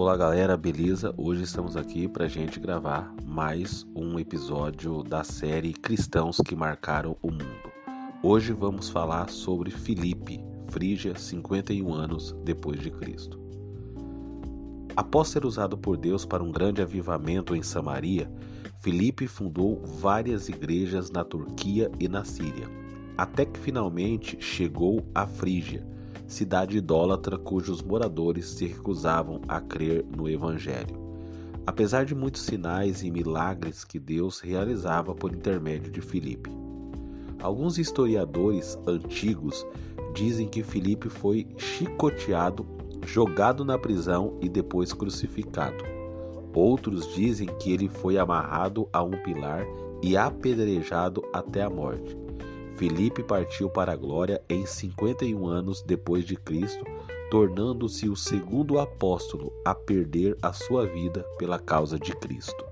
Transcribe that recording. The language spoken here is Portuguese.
Olá galera, beleza? Hoje estamos aqui para gente gravar mais um episódio da série Cristãos que Marcaram o Mundo. Hoje vamos falar sobre Filipe, Frígia, 51 anos depois de Cristo. Após ser usado por Deus para um grande avivamento em Samaria, Filipe fundou várias igrejas na Turquia e na Síria, até que finalmente chegou a Frígia cidade idólatra cujos moradores se recusavam a crer no Evangelho. Apesar de muitos sinais e milagres que Deus realizava por intermédio de Filipe. Alguns historiadores antigos dizem que Filipe foi chicoteado, jogado na prisão e depois crucificado. Outros dizem que ele foi amarrado a um pilar e apedrejado até a morte. Filipe partiu para a glória em 51 anos depois de Cristo, tornando-se o segundo apóstolo a perder a sua vida pela causa de Cristo.